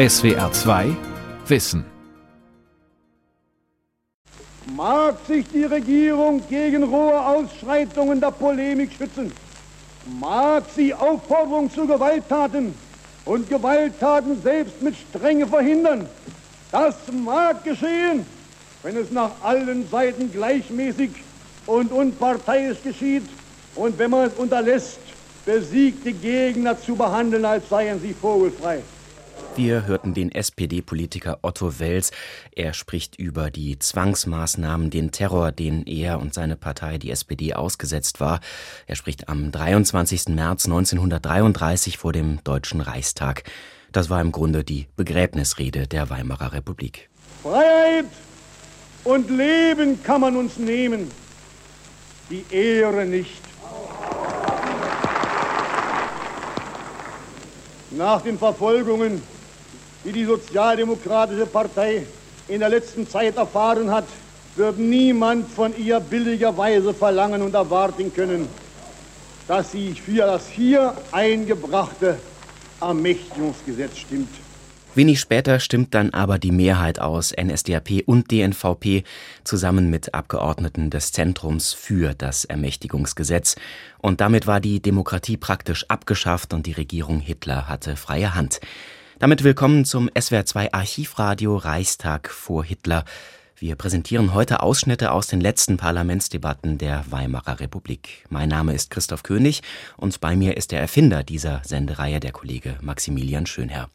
SWR 2 Wissen. Mag sich die Regierung gegen rohe Ausschreitungen der Polemik schützen? Mag sie Aufforderung zu Gewalttaten und Gewalttaten selbst mit Strenge verhindern? Das mag geschehen, wenn es nach allen Seiten gleichmäßig und unparteiisch geschieht und wenn man es unterlässt, besiegte Gegner zu behandeln, als seien sie vogelfrei. Wir hörten den SPD-Politiker Otto Wels. Er spricht über die Zwangsmaßnahmen, den Terror, den er und seine Partei, die SPD, ausgesetzt war. Er spricht am 23. März 1933 vor dem Deutschen Reichstag. Das war im Grunde die Begräbnisrede der Weimarer Republik. Freiheit und Leben kann man uns nehmen, die Ehre nicht. Nach den Verfolgungen, die die Sozialdemokratische Partei in der letzten Zeit erfahren hat, wird niemand von ihr billigerweise verlangen und erwarten können, dass sie für das hier eingebrachte Ermächtigungsgesetz stimmt. Wenig später stimmt dann aber die Mehrheit aus NSDAP und DNVP zusammen mit Abgeordneten des Zentrums für das Ermächtigungsgesetz. Und damit war die Demokratie praktisch abgeschafft und die Regierung Hitler hatte freie Hand. Damit willkommen zum SWR2 Archivradio Reichstag vor Hitler. Wir präsentieren heute Ausschnitte aus den letzten Parlamentsdebatten der Weimarer Republik. Mein Name ist Christoph König und bei mir ist der Erfinder dieser Sendereihe, der Kollege Maximilian Schönherr.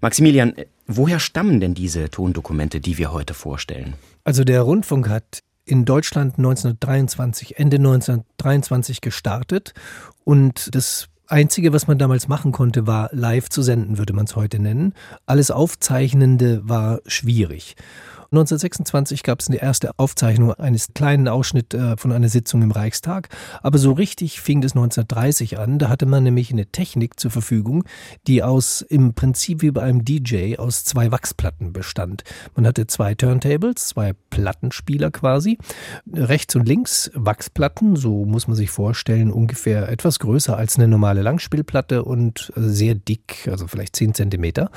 Maximilian, woher stammen denn diese Tondokumente, die wir heute vorstellen? Also der Rundfunk hat in Deutschland 1923, Ende 1923 gestartet und das Einzige, was man damals machen konnte, war live zu senden, würde man es heute nennen. Alles Aufzeichnende war schwierig. 1926 gab es eine erste Aufzeichnung eines kleinen Ausschnitts äh, von einer Sitzung im Reichstag. Aber so richtig fing es 1930 an. Da hatte man nämlich eine Technik zur Verfügung, die aus im Prinzip wie bei einem DJ aus zwei Wachsplatten bestand. Man hatte zwei Turntables, zwei Plattenspieler quasi. Rechts und links Wachsplatten, so muss man sich vorstellen, ungefähr etwas größer als eine normale Langspielplatte und sehr dick, also vielleicht 10 Zentimeter.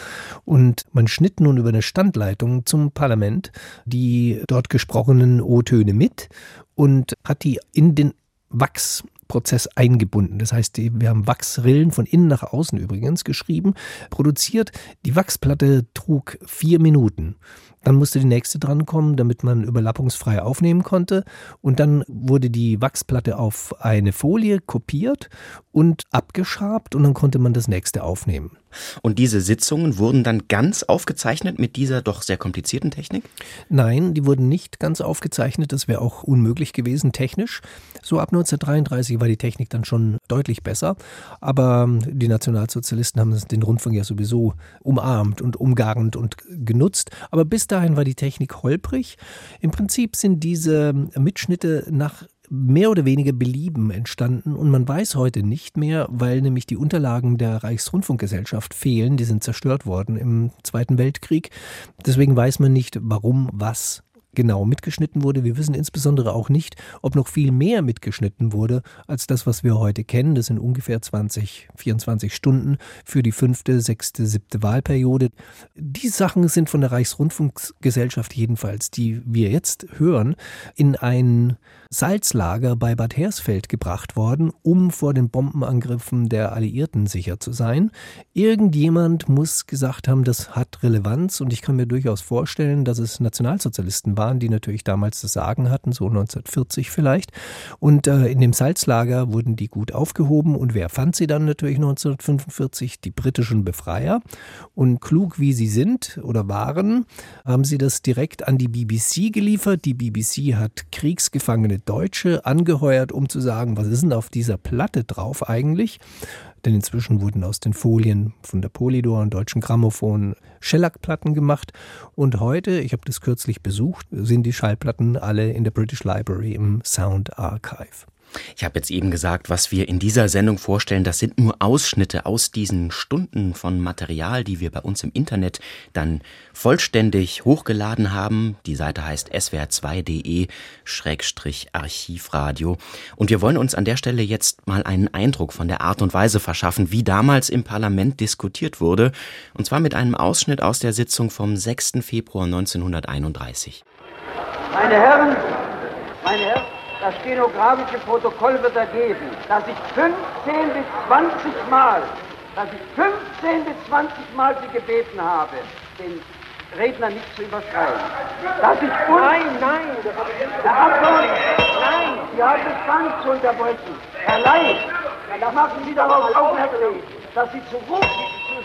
Und man schnitt nun über eine Standleitung zum Parlament Band die dort gesprochenen O-Töne mit und hat die in den Wachsprozess eingebunden. Das heißt, wir haben Wachsrillen von innen nach außen übrigens geschrieben, produziert. Die Wachsplatte trug vier Minuten. Dann musste die nächste drankommen, damit man überlappungsfrei aufnehmen konnte. Und dann wurde die Wachsplatte auf eine Folie kopiert und abgeschabt und dann konnte man das nächste aufnehmen. Und diese Sitzungen wurden dann ganz aufgezeichnet mit dieser doch sehr komplizierten Technik? Nein, die wurden nicht ganz aufgezeichnet. Das wäre auch unmöglich gewesen technisch. So ab 1933 war die Technik dann schon deutlich besser. Aber die Nationalsozialisten haben den Rundfunk ja sowieso umarmt und umgarnt und genutzt. Aber bis dahin war die Technik holprig. Im Prinzip sind diese Mitschnitte nach mehr oder weniger Belieben entstanden und man weiß heute nicht mehr, weil nämlich die Unterlagen der Reichsrundfunkgesellschaft fehlen, die sind zerstört worden im Zweiten Weltkrieg. Deswegen weiß man nicht, warum was genau mitgeschnitten wurde. Wir wissen insbesondere auch nicht, ob noch viel mehr mitgeschnitten wurde als das, was wir heute kennen. Das sind ungefähr 20, 24 Stunden für die fünfte, sechste, siebte Wahlperiode. Die Sachen sind von der Reichsrundfunkgesellschaft jedenfalls, die wir jetzt hören, in ein Salzlager bei Bad Hersfeld gebracht worden, um vor den Bombenangriffen der Alliierten sicher zu sein. Irgendjemand muss gesagt haben, das hat Relevanz und ich kann mir durchaus vorstellen, dass es Nationalsozialisten waren, die natürlich damals das Sagen hatten, so 1940 vielleicht. Und äh, in dem Salzlager wurden die gut aufgehoben und wer fand sie dann natürlich 1945? Die britischen Befreier. Und klug wie sie sind oder waren, haben sie das direkt an die BBC geliefert. Die BBC hat Kriegsgefangene Deutsche angeheuert, um zu sagen, was ist denn auf dieser Platte drauf eigentlich? Denn inzwischen wurden aus den Folien von der Polydor und Deutschen Grammophon Shellac-Platten gemacht. Und heute, ich habe das kürzlich besucht, sind die Schallplatten alle in der British Library im Sound Archive. Ich habe jetzt eben gesagt, was wir in dieser Sendung vorstellen, das sind nur Ausschnitte aus diesen Stunden von Material, die wir bei uns im Internet dann vollständig hochgeladen haben. Die Seite heißt swr2.de-archivradio. Und wir wollen uns an der Stelle jetzt mal einen Eindruck von der Art und Weise verschaffen, wie damals im Parlament diskutiert wurde. Und zwar mit einem Ausschnitt aus der Sitzung vom 6. Februar 1931. Meine Herren, meine Herren, das stenografische Protokoll wird ergeben, dass ich 15 bis 20 Mal, dass ich 15 bis 20 Mal Sie gebeten habe, den Redner nicht zu überschreien. Dass ich nein, nein, Herr Abgeordneter, nein, Sie haben es gar nicht zu unterbrechen. Herr Leid, da machen Sie darauf aufmerksam, dass Sie zu Ruhe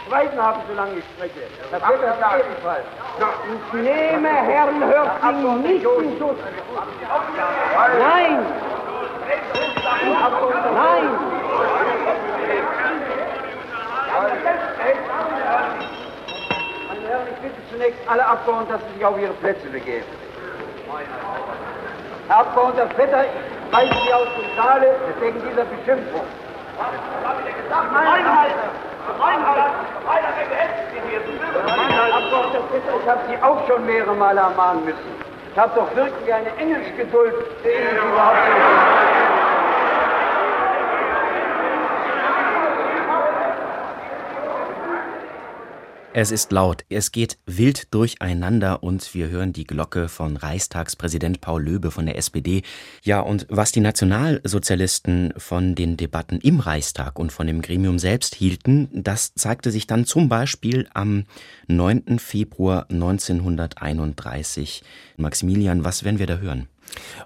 schweigen haben, solange ich spreche. Das wird das ebenfalls. Ich nehme Herrn Hörsing nicht in Schutz. Nein! Nein! Meine Herren, ich bitte zunächst alle Abgeordneten, dass sie sich auf ihre Plätze begeben. Herr Abgeordneter Vetter, ich weise Sie aus dem Saale wegen dieser Beschimpfung. Reinhalt! Reinhalt! Abgeordneter Vetter, ich habe Sie auch schon mehrere Male ermahnen müssen. Ich habe doch wirklich eine Engelsgeduld, die Ihnen überhaupt nicht. Es ist laut, es geht wild durcheinander und wir hören die Glocke von Reichstagspräsident Paul Löbe von der SPD. Ja, und was die Nationalsozialisten von den Debatten im Reichstag und von dem Gremium selbst hielten, das zeigte sich dann zum Beispiel am 9. Februar 1931. Maximilian, was werden wir da hören?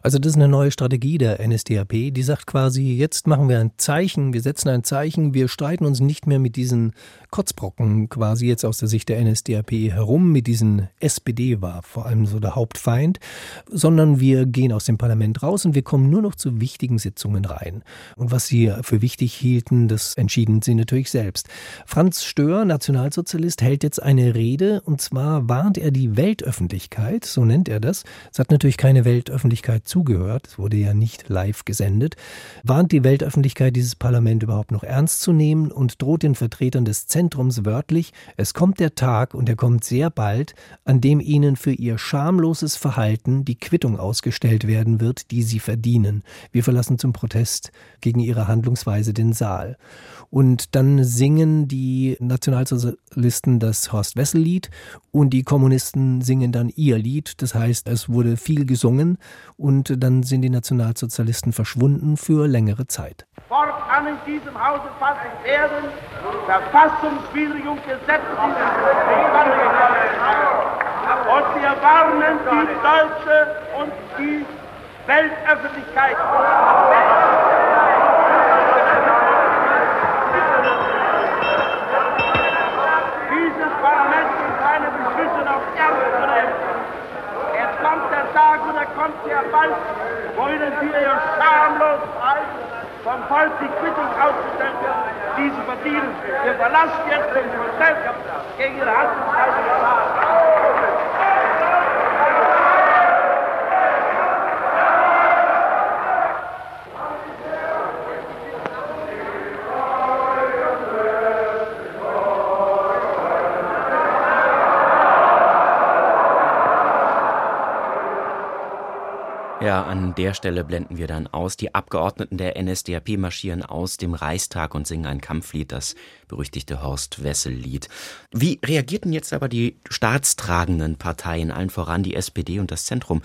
Also das ist eine neue Strategie der NSDAP, die sagt quasi, jetzt machen wir ein Zeichen, wir setzen ein Zeichen, wir streiten uns nicht mehr mit diesen Kotzbrocken quasi jetzt aus der Sicht der NSDAP herum, mit diesen SPD war vor allem so der Hauptfeind, sondern wir gehen aus dem Parlament raus und wir kommen nur noch zu wichtigen Sitzungen rein. Und was sie für wichtig hielten, das entschieden sie natürlich selbst. Franz Stör, Nationalsozialist, hält jetzt eine Rede und zwar warnt er die Weltöffentlichkeit, so nennt er das. Es hat natürlich keine Weltöffentlichkeit zugehört, es wurde ja nicht live gesendet, warnt die Weltöffentlichkeit, dieses Parlament überhaupt noch ernst zu nehmen und droht den Vertretern des Zentrums wörtlich, es kommt der Tag und er kommt sehr bald, an dem ihnen für ihr schamloses Verhalten die Quittung ausgestellt werden wird, die sie verdienen. Wir verlassen zum Protest gegen ihre Handlungsweise den Saal. Und dann singen die Nationalsozialisten das Horst-Wessel-Lied und die Kommunisten singen dann ihr Lied. Das heißt, es wurde viel gesungen und dann sind die Nationalsozialisten verschwunden für längere Zeit. Fortan in diesem Hause fassen werden verfassungswidrig und gesetzlich und wir warnen die deutsche und die Weltöffentlichkeit. Tag und er kommt sehr bald, wollen wir ihr schamlos halten, vom Volk die Quittung ausgestellt wird, die sie verdienen. Wir verlassen jetzt den Prozess gegen ihre Handlungsweise. Ja, an der Stelle blenden wir dann aus. Die Abgeordneten der NSDAP marschieren aus dem Reichstag und singen ein Kampflied, das berüchtigte Horst-Wessel-Lied. Wie reagierten jetzt aber die staatstragenden Parteien, allen voran die SPD und das Zentrum?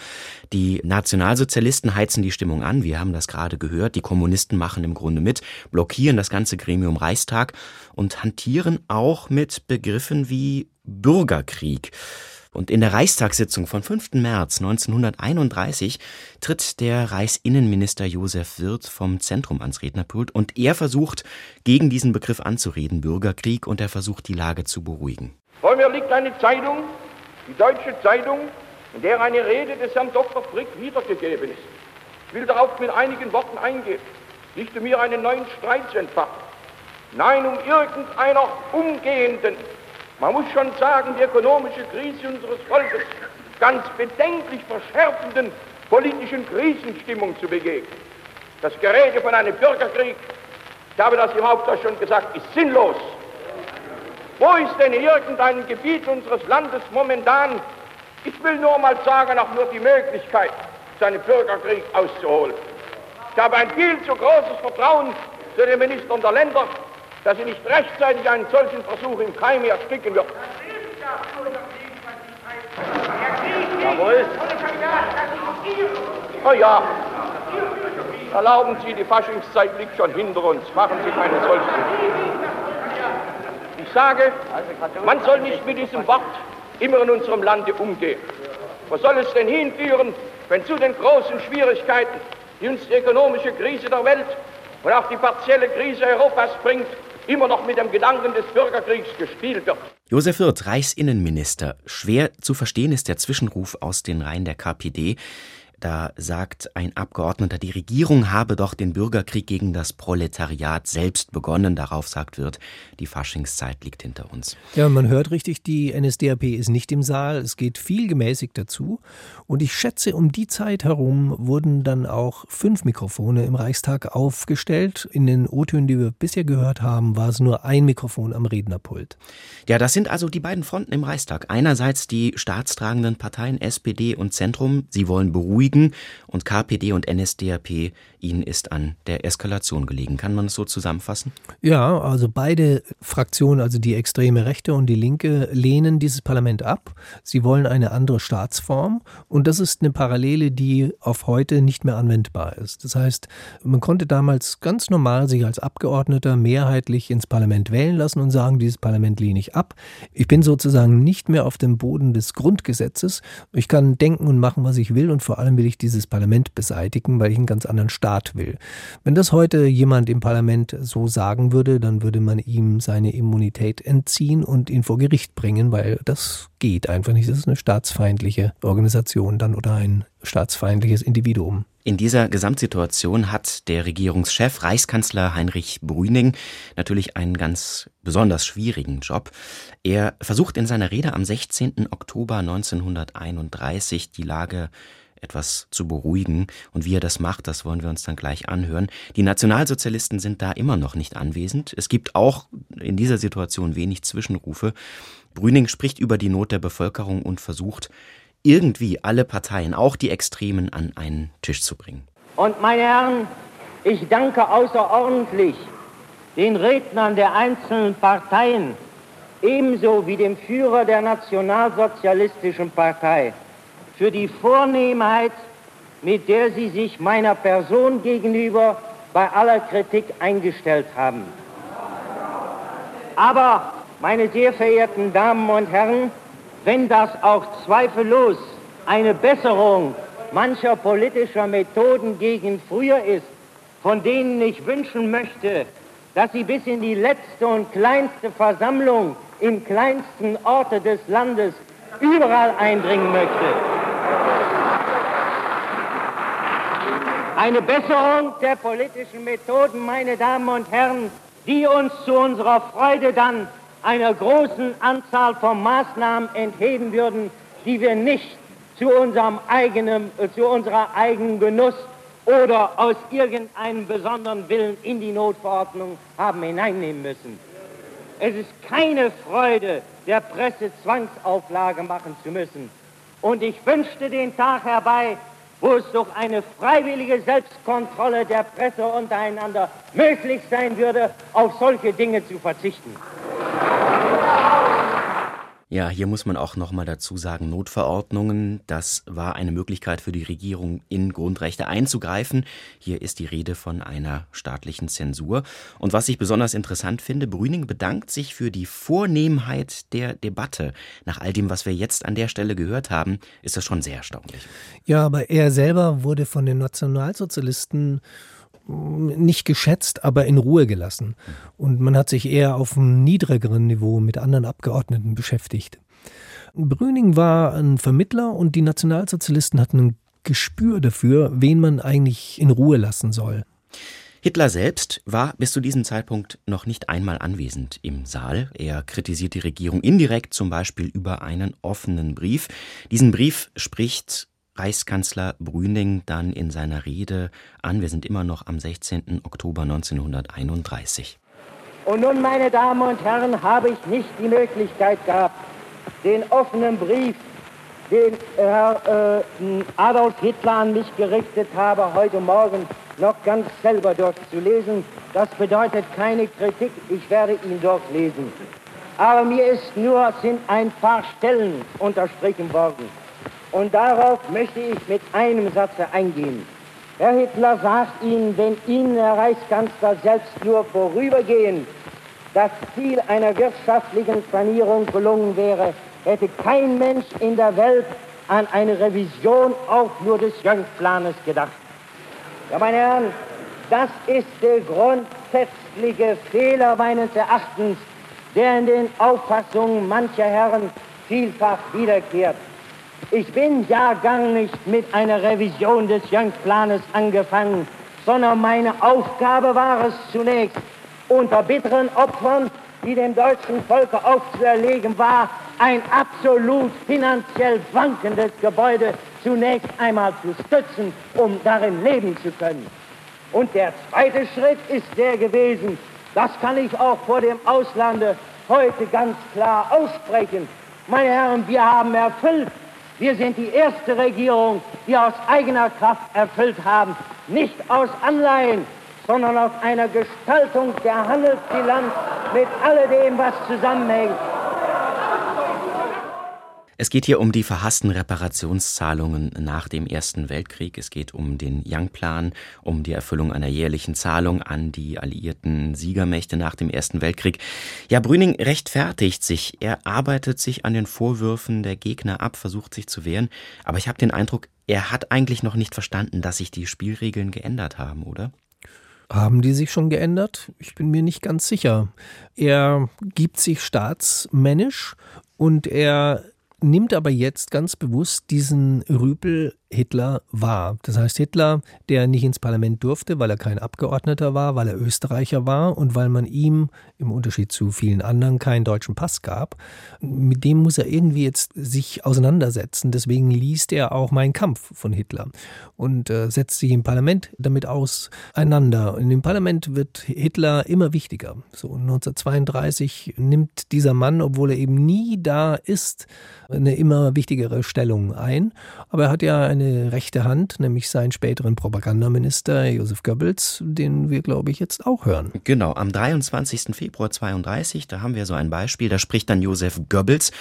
Die Nationalsozialisten heizen die Stimmung an, wir haben das gerade gehört. Die Kommunisten machen im Grunde mit, blockieren das ganze Gremium Reichstag und hantieren auch mit Begriffen wie Bürgerkrieg. Und in der Reichstagssitzung von 5. März 1931 tritt der Reichsinnenminister Josef Wirth vom Zentrum ans Rednerpult und er versucht, gegen diesen Begriff anzureden, Bürgerkrieg, und er versucht, die Lage zu beruhigen. Vor mir liegt eine Zeitung, die Deutsche Zeitung, in der eine Rede des Herrn Dr. Frick wiedergegeben ist. Ich will darauf mit einigen Worten eingehen, nicht um mir einen neuen Streit zu entfachen, nein, um irgendeiner umgehenden man muss schon sagen, die ökonomische Krise unseres Volkes ganz bedenklich verschärfenden politischen Krisenstimmung zu begegnen. Das Gerede von einem Bürgerkrieg, ich habe das im Hauptsache schon gesagt, ist sinnlos. Wo ist denn irgendein Gebiet unseres Landes momentan, ich will nur mal sagen, auch nur die Möglichkeit, seinen Bürgerkrieg auszuholen? Ich habe ein viel zu großes Vertrauen zu den Ministern der Länder, dass sie nicht rechtzeitig einen solchen Versuch im Keim ersticken wird. Jawohl. Oh ja. Erlauben Sie, die Faschingszeit liegt schon hinter uns. Machen Sie keine solchen. Ich sage, man soll nicht mit diesem Wort immer in unserem Lande umgehen. Wo soll es denn hinführen, wenn zu den großen Schwierigkeiten, die uns die ökonomische Krise der Welt und auch die partielle Krise Europas bringt, immer noch mit dem Gedanken des Bürgerkriegs gespielt wird. Josef Wirth, Reichsinnenminister. Schwer zu verstehen ist der Zwischenruf aus den Reihen der KPD. Da sagt ein Abgeordneter, die Regierung habe doch den Bürgerkrieg gegen das Proletariat selbst begonnen. Darauf sagt wird, die Faschingszeit liegt hinter uns. Ja, man hört richtig, die NSDAP ist nicht im Saal. Es geht viel gemäßigt dazu. Und ich schätze, um die Zeit herum wurden dann auch fünf Mikrofone im Reichstag aufgestellt. In den O-Tönen, die wir bisher gehört haben, war es nur ein Mikrofon am Rednerpult. Ja, das sind also die beiden Fronten im Reichstag. Einerseits die staatstragenden Parteien SPD und Zentrum. Sie wollen beruhigen beruhigen und KPD und NSDAP, ihnen ist an der Eskalation gelegen. Kann man es so zusammenfassen? Ja, also beide Fraktionen, also die extreme Rechte und die Linke, lehnen dieses Parlament ab. Sie wollen eine andere Staatsform und das ist eine Parallele, die auf heute nicht mehr anwendbar ist. Das heißt, man konnte damals ganz normal sich als Abgeordneter mehrheitlich ins Parlament wählen lassen und sagen, dieses Parlament lehne ich ab. Ich bin sozusagen nicht mehr auf dem Boden des Grundgesetzes. Ich kann denken und machen, was ich will und vor allem will ich dieses Parlament beseitigen, weil ich einen ganz anderen Staat will. Wenn das heute jemand im Parlament so sagen würde, dann würde man ihm seine Immunität entziehen und ihn vor Gericht bringen, weil das geht einfach nicht. Das ist eine staatsfeindliche Organisation dann oder ein staatsfeindliches Individuum. In dieser Gesamtsituation hat der Regierungschef Reichskanzler Heinrich Brüning natürlich einen ganz besonders schwierigen Job. Er versucht in seiner Rede am 16. Oktober 1931 die Lage etwas zu beruhigen. Und wie er das macht, das wollen wir uns dann gleich anhören. Die Nationalsozialisten sind da immer noch nicht anwesend. Es gibt auch in dieser Situation wenig Zwischenrufe. Brüning spricht über die Not der Bevölkerung und versucht, irgendwie alle Parteien, auch die Extremen, an einen Tisch zu bringen. Und meine Herren, ich danke außerordentlich den Rednern der einzelnen Parteien, ebenso wie dem Führer der Nationalsozialistischen Partei für die Vornehmheit, mit der Sie sich meiner Person gegenüber bei aller Kritik eingestellt haben. Aber, meine sehr verehrten Damen und Herren, wenn das auch zweifellos eine Besserung mancher politischer Methoden gegen früher ist, von denen ich wünschen möchte, dass sie bis in die letzte und kleinste Versammlung im kleinsten Orte des Landes überall eindringen möchte. Eine Besserung der politischen Methoden, meine Damen und Herren, die uns zu unserer Freude dann einer großen Anzahl von Maßnahmen entheben würden, die wir nicht zu unserem eigenen, zu unserer eigenen Genuss oder aus irgendeinem besonderen Willen in die Notverordnung haben hineinnehmen müssen. Es ist keine Freude, der Presse Zwangsauflage machen zu müssen. Und ich wünschte den Tag herbei, wo es durch eine freiwillige Selbstkontrolle der Presse untereinander möglich sein würde, auf solche Dinge zu verzichten. Ja, hier muss man auch nochmal dazu sagen, Notverordnungen, das war eine Möglichkeit für die Regierung, in Grundrechte einzugreifen. Hier ist die Rede von einer staatlichen Zensur. Und was ich besonders interessant finde, Brüning bedankt sich für die Vornehmheit der Debatte. Nach all dem, was wir jetzt an der Stelle gehört haben, ist das schon sehr erstaunlich. Ja, aber er selber wurde von den Nationalsozialisten nicht geschätzt, aber in Ruhe gelassen. Und man hat sich eher auf einem niedrigeren Niveau mit anderen Abgeordneten beschäftigt. Brüning war ein Vermittler und die Nationalsozialisten hatten ein Gespür dafür, wen man eigentlich in Ruhe lassen soll. Hitler selbst war bis zu diesem Zeitpunkt noch nicht einmal anwesend im Saal. Er kritisiert die Regierung indirekt, zum Beispiel über einen offenen Brief. Diesen Brief spricht Reichskanzler Brüning dann in seiner Rede an. Wir sind immer noch am 16. Oktober 1931. Und nun, meine Damen und Herren, habe ich nicht die Möglichkeit gehabt, den offenen Brief, den Herr äh, Adolf Hitler an mich gerichtet habe, heute Morgen noch ganz selber durchzulesen. Das bedeutet keine Kritik, ich werde ihn durchlesen. Aber mir ist nur, sind ein paar Stellen unterstrichen worden. Und darauf möchte ich mit einem Satze eingehen. Herr Hitler sagt Ihnen, wenn Ihnen, Herr Reichskanzler, selbst nur vorübergehend das Ziel einer wirtschaftlichen Sanierung gelungen wäre, hätte kein Mensch in der Welt an eine Revision auch nur des Jungplanes gedacht. Ja, meine Herren, das ist der grundsätzliche Fehler meines Erachtens, der in den Auffassungen mancher Herren vielfach wiederkehrt. Ich bin ja gar nicht mit einer Revision des Jungplanes angefangen, sondern meine Aufgabe war es zunächst, unter bitteren Opfern, die dem deutschen Volke aufzuerlegen war, ein absolut finanziell wankendes Gebäude zunächst einmal zu stützen, um darin leben zu können. Und der zweite Schritt ist der gewesen, das kann ich auch vor dem Auslande heute ganz klar aussprechen. Meine Herren, wir haben erfüllt, wir sind die erste Regierung, die aus eigener Kraft erfüllt haben, nicht aus Anleihen, sondern aus einer Gestaltung der Handelsbilanz mit alledem, was zusammenhängt. Es geht hier um die verhassten Reparationszahlungen nach dem Ersten Weltkrieg. Es geht um den Young-Plan, um die Erfüllung einer jährlichen Zahlung an die alliierten Siegermächte nach dem Ersten Weltkrieg. Ja, Brüning rechtfertigt sich. Er arbeitet sich an den Vorwürfen der Gegner ab, versucht sich zu wehren. Aber ich habe den Eindruck, er hat eigentlich noch nicht verstanden, dass sich die Spielregeln geändert haben, oder? Haben die sich schon geändert? Ich bin mir nicht ganz sicher. Er gibt sich staatsmännisch und er nimmt aber jetzt ganz bewusst diesen Rüpel Hitler war. Das heißt, Hitler, der nicht ins Parlament durfte, weil er kein Abgeordneter war, weil er Österreicher war und weil man ihm im Unterschied zu vielen anderen keinen deutschen Pass gab, mit dem muss er irgendwie jetzt sich auseinandersetzen. Deswegen liest er auch Mein Kampf von Hitler und äh, setzt sich im Parlament damit auseinander. In dem Parlament wird Hitler immer wichtiger. So 1932 nimmt dieser Mann, obwohl er eben nie da ist, eine immer wichtigere Stellung ein. Aber er hat ja eine rechte Hand, nämlich seinen späteren Propagandaminister Josef Goebbels, den wir, glaube ich, jetzt auch hören. Genau, am 23. Februar 32, da haben wir so ein Beispiel, da spricht dann Josef Goebbels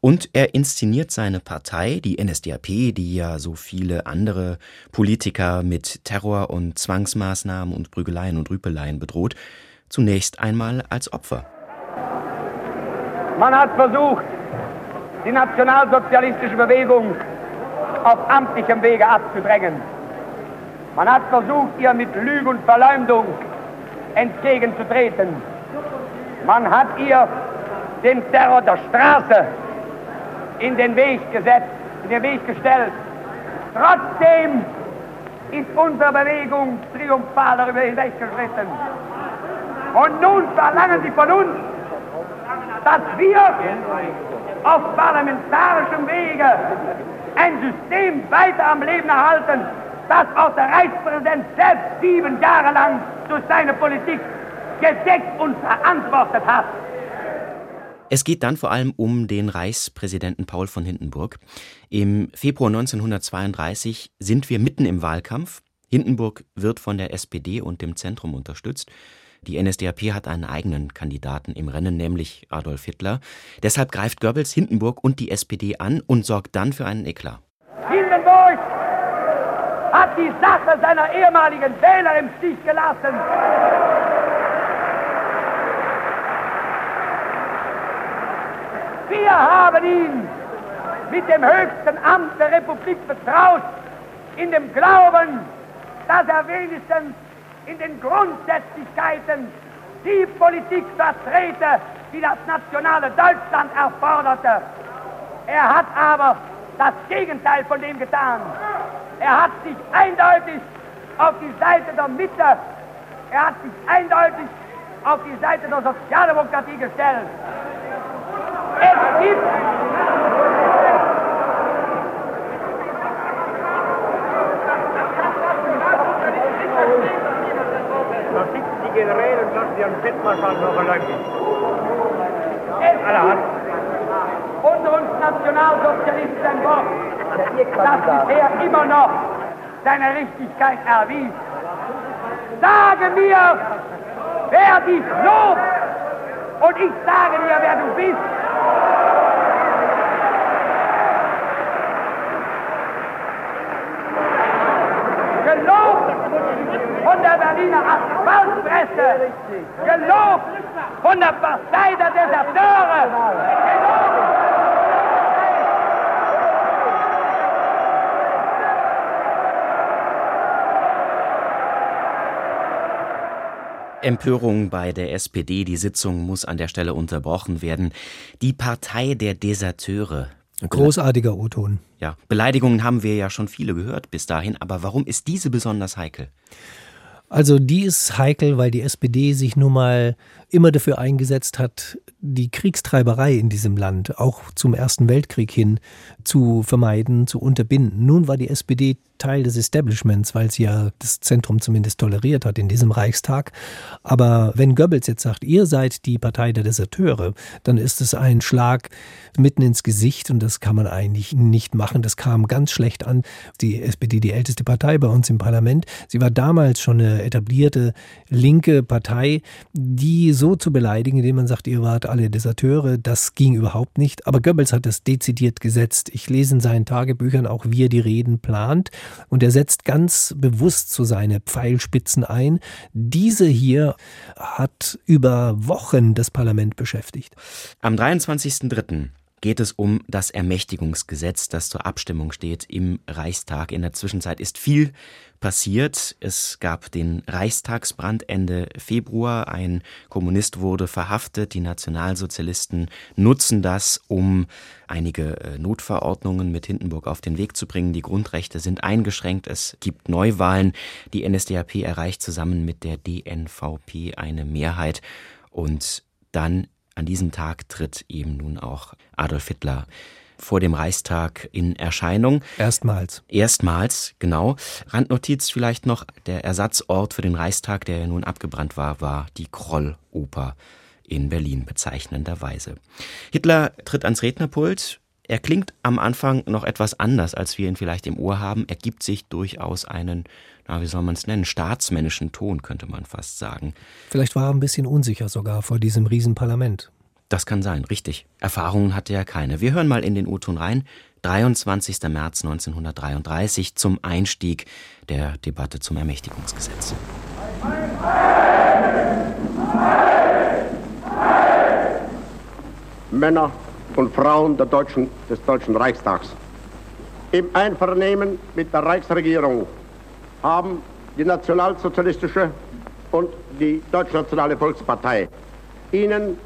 und er inszeniert seine Partei, die NSDAP, die ja so viele andere Politiker mit Terror und Zwangsmaßnahmen und Prügeleien und Rüpeleien bedroht, zunächst einmal als Opfer. Man hat versucht, die nationalsozialistische Bewegung auf amtlichem Wege abzudrängen. Man hat versucht, ihr mit Lüge und Verleumdung entgegenzutreten. Man hat ihr den Terror der Straße in den Weg gesetzt, in den Weg gestellt. Trotzdem ist unsere Bewegung triumphal darüber hinweggeschritten. Und nun verlangen sie von uns, dass wir auf parlamentarischem Wege ein System weiter am Leben erhalten, das auch der Reichspräsident selbst sieben Jahre lang durch seine Politik gedeckt und verantwortet hat. Es geht dann vor allem um den Reichspräsidenten Paul von Hindenburg. Im Februar 1932 sind wir mitten im Wahlkampf. Hindenburg wird von der SPD und dem Zentrum unterstützt. Die NSDAP hat einen eigenen Kandidaten im Rennen, nämlich Adolf Hitler. Deshalb greift Goebbels Hindenburg und die SPD an und sorgt dann für einen Eklat. Hindenburg hat die Sache seiner ehemaligen Wähler im Stich gelassen. Wir haben ihn mit dem höchsten Amt der Republik betraut, in dem Glauben, dass er wenigstens in den Grundsätzlichkeiten die Politik vertrete, die das nationale Deutschland erforderte. Er hat aber das Gegenteil von dem getan. Er hat sich eindeutig auf die Seite der Mitte, er hat sich eindeutig auf die Seite der Sozialdemokratie gestellt. Es gibt Ihren Spitzmarschall noch erleuchten. Allerhand. Unter uns Nationalsozialisten ein Wort, das bisher immer noch seine Richtigkeit erwies. Sage mir, wer dich lobt, und ich sage dir, wer du bist. Gelobt von der Berliner Asphaltpresse, gelobt von der Partei der Deserteure, gelobt Empörung bei der SPD. Die Sitzung muss an der Stelle unterbrochen werden. Die Partei der Deserteure. Großartiger O-Ton. Ja, Beleidigungen haben wir ja schon viele gehört bis dahin, aber warum ist diese besonders heikel? Also die ist heikel, weil die SPD sich nun mal immer dafür eingesetzt hat, die Kriegstreiberei in diesem Land auch zum Ersten Weltkrieg hin zu vermeiden, zu unterbinden. Nun war die SPD Teil des Establishments, weil sie ja das Zentrum zumindest toleriert hat in diesem Reichstag. Aber wenn Goebbels jetzt sagt, ihr seid die Partei der Deserteure, dann ist es ein Schlag mitten ins Gesicht und das kann man eigentlich nicht machen. Das kam ganz schlecht an. Die SPD, die älteste Partei bei uns im Parlament, sie war damals schon eine etablierte linke Partei, die so zu beleidigen, indem man sagt, ihr wart alle Deserteure, das ging überhaupt nicht. Aber Goebbels hat das dezidiert gesetzt. Ich lese in seinen Tagebüchern auch, wie er die Reden plant. Und er setzt ganz bewusst so seine Pfeilspitzen ein. Diese hier hat über Wochen das Parlament beschäftigt. Am 23.03 geht es um das Ermächtigungsgesetz, das zur Abstimmung steht im Reichstag. In der Zwischenzeit ist viel passiert. Es gab den Reichstagsbrand Ende Februar. Ein Kommunist wurde verhaftet. Die Nationalsozialisten nutzen das, um einige äh, Notverordnungen mit Hindenburg auf den Weg zu bringen. Die Grundrechte sind eingeschränkt. Es gibt Neuwahlen. Die NSDAP erreicht zusammen mit der DNVP eine Mehrheit. Und dann an diesem Tag tritt eben nun auch Adolf Hitler vor dem Reichstag in Erscheinung. Erstmals. Erstmals, genau. Randnotiz vielleicht noch, der Ersatzort für den Reichstag, der ja nun abgebrannt war, war die Krolloper in Berlin bezeichnenderweise. Hitler tritt ans Rednerpult. Er klingt am Anfang noch etwas anders, als wir ihn vielleicht im Ohr haben. Er gibt sich durchaus einen, na, wie soll man es nennen, staatsmännischen Ton, könnte man fast sagen. Vielleicht war er ein bisschen unsicher sogar vor diesem Riesenparlament. Das kann sein, richtig. Erfahrungen hatte er keine. Wir hören mal in den U-Ton rein. 23. März 1933 zum Einstieg der Debatte zum Ermächtigungsgesetz. Männer und Frauen Deutschen, des Deutschen Reichstags. Im Einvernehmen mit der Reichsregierung haben die Nationalsozialistische und die Deutschnationale Volkspartei Ihnen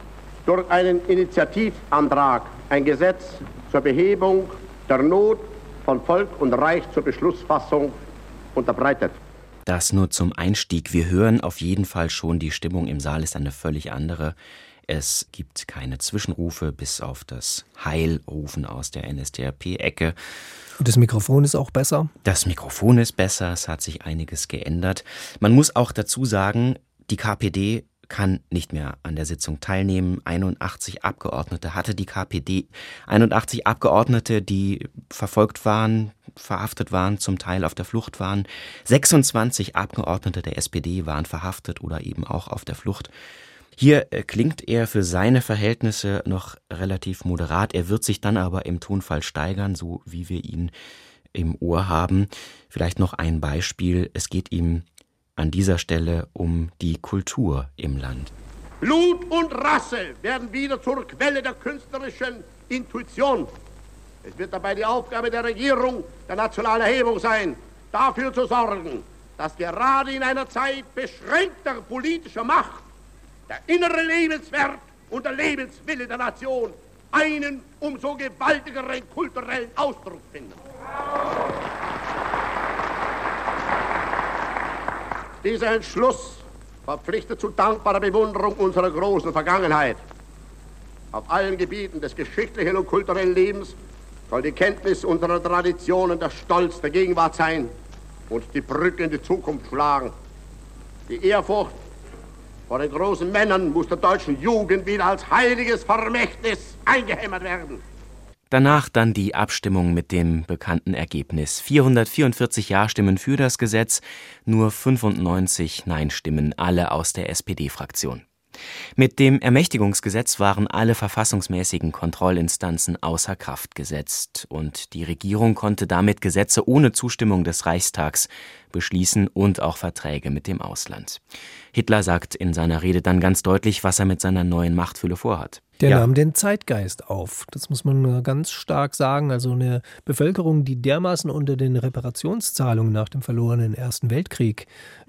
durch einen Initiativantrag ein Gesetz zur Behebung der Not von Volk und Reich zur Beschlussfassung unterbreitet. Das nur zum Einstieg. Wir hören auf jeden Fall schon, die Stimmung im Saal ist eine völlig andere. Es gibt keine Zwischenrufe, bis auf das Heilrufen aus der NSDAP-Ecke. Und das Mikrofon ist auch besser? Das Mikrofon ist besser, es hat sich einiges geändert. Man muss auch dazu sagen, die KPD kann nicht mehr an der Sitzung teilnehmen. 81 Abgeordnete hatte die KPD. 81 Abgeordnete, die verfolgt waren, verhaftet waren, zum Teil auf der Flucht waren. 26 Abgeordnete der SPD waren verhaftet oder eben auch auf der Flucht. Hier äh, klingt er für seine Verhältnisse noch relativ moderat. Er wird sich dann aber im Tonfall steigern, so wie wir ihn im Ohr haben. Vielleicht noch ein Beispiel. Es geht ihm an dieser Stelle um die Kultur im Land. Blut und Rasse werden wieder zur Quelle der künstlerischen Intuition. Es wird dabei die Aufgabe der Regierung der nationalen Erhebung sein, dafür zu sorgen, dass gerade in einer Zeit beschränkter politischer Macht der innere Lebenswert und der Lebenswille der Nation einen umso gewaltigeren kulturellen Ausdruck finden. Dieser Entschluss verpflichtet zu dankbarer Bewunderung unserer großen Vergangenheit. Auf allen Gebieten des geschichtlichen und kulturellen Lebens soll die Kenntnis unserer Traditionen der Stolz der Gegenwart sein und die Brücke in die Zukunft schlagen. Die Ehrfurcht Vor den großen Männern muss der deutschen Jugend wieder als heiliges Vermächtnis eingehämmert werden. Danach dann die Abstimmung mit dem bekannten Ergebnis. 444 Ja-Stimmen für das Gesetz, nur 95 Nein-Stimmen, alle aus der SPD-Fraktion. Mit dem Ermächtigungsgesetz waren alle verfassungsmäßigen Kontrollinstanzen außer Kraft gesetzt, und die Regierung konnte damit Gesetze ohne Zustimmung des Reichstags beschließen und auch Verträge mit dem Ausland. Hitler sagt in seiner Rede dann ganz deutlich, was er mit seiner neuen Machtfülle vorhat. Der ja. nahm den Zeitgeist auf. Das muss man ganz stark sagen. Also eine Bevölkerung, die dermaßen unter den Reparationszahlungen nach dem verlorenen Ersten Weltkrieg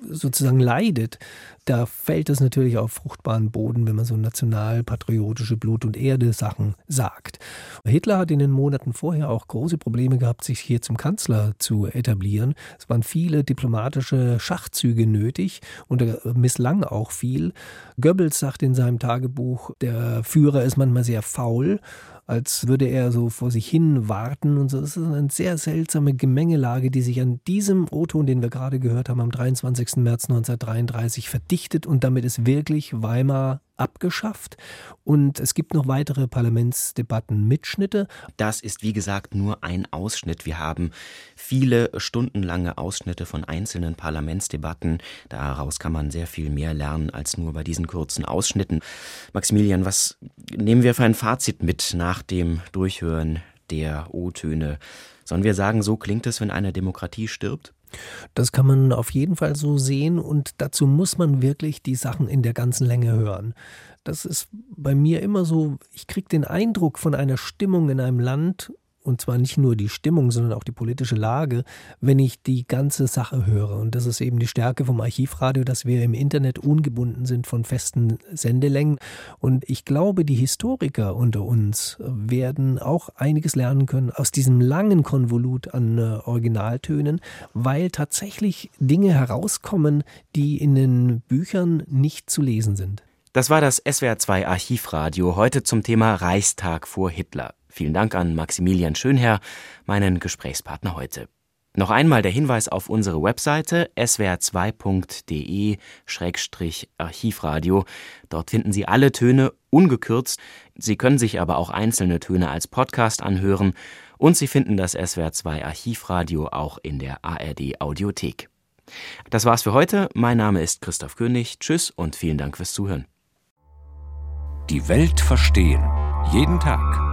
sozusagen leidet, da fällt es natürlich auf fruchtbaren Boden, wenn man so nationalpatriotische Blut- und Erde-Sachen sagt. Hitler hat in den Monaten vorher auch große Probleme gehabt, sich hier zum Kanzler zu etablieren. Es waren viele diplomatische Schachzüge nötig und er misslang auch viel. Goebbels sagt in seinem Tagebuch, der Führer ist manchmal sehr faul als würde er so vor sich hin warten und so. Das ist eine sehr seltsame Gemengelage, die sich an diesem O-Ton, den wir gerade gehört haben, am 23. März 1933 verdichtet und damit ist wirklich Weimar abgeschafft. Und es gibt noch weitere Parlamentsdebatten-Mitschnitte. Das ist, wie gesagt, nur ein Ausschnitt. Wir haben viele stundenlange Ausschnitte von einzelnen Parlamentsdebatten. Daraus kann man sehr viel mehr lernen als nur bei diesen kurzen Ausschnitten. Maximilian, was nehmen wir für ein Fazit mit nach dem Durchhören der O-Töne? Sollen wir sagen, so klingt es, wenn eine Demokratie stirbt? Das kann man auf jeden Fall so sehen und dazu muss man wirklich die Sachen in der ganzen Länge hören. Das ist bei mir immer so, ich kriege den Eindruck von einer Stimmung in einem Land und zwar nicht nur die Stimmung, sondern auch die politische Lage, wenn ich die ganze Sache höre. Und das ist eben die Stärke vom Archivradio, dass wir im Internet ungebunden sind von festen Sendelängen. Und ich glaube, die Historiker unter uns werden auch einiges lernen können aus diesem langen Konvolut an äh, Originaltönen, weil tatsächlich Dinge herauskommen, die in den Büchern nicht zu lesen sind. Das war das SWR2 Archivradio heute zum Thema Reichstag vor Hitler. Vielen Dank an Maximilian Schönherr, meinen Gesprächspartner heute. Noch einmal der Hinweis auf unsere Webseite swr2.de-archivradio. Dort finden Sie alle Töne ungekürzt. Sie können sich aber auch einzelne Töne als Podcast anhören und Sie finden das SWR2 Archivradio auch in der ARD Audiothek. Das war's für heute. Mein Name ist Christoph König. Tschüss und vielen Dank fürs Zuhören. Die Welt verstehen. Jeden Tag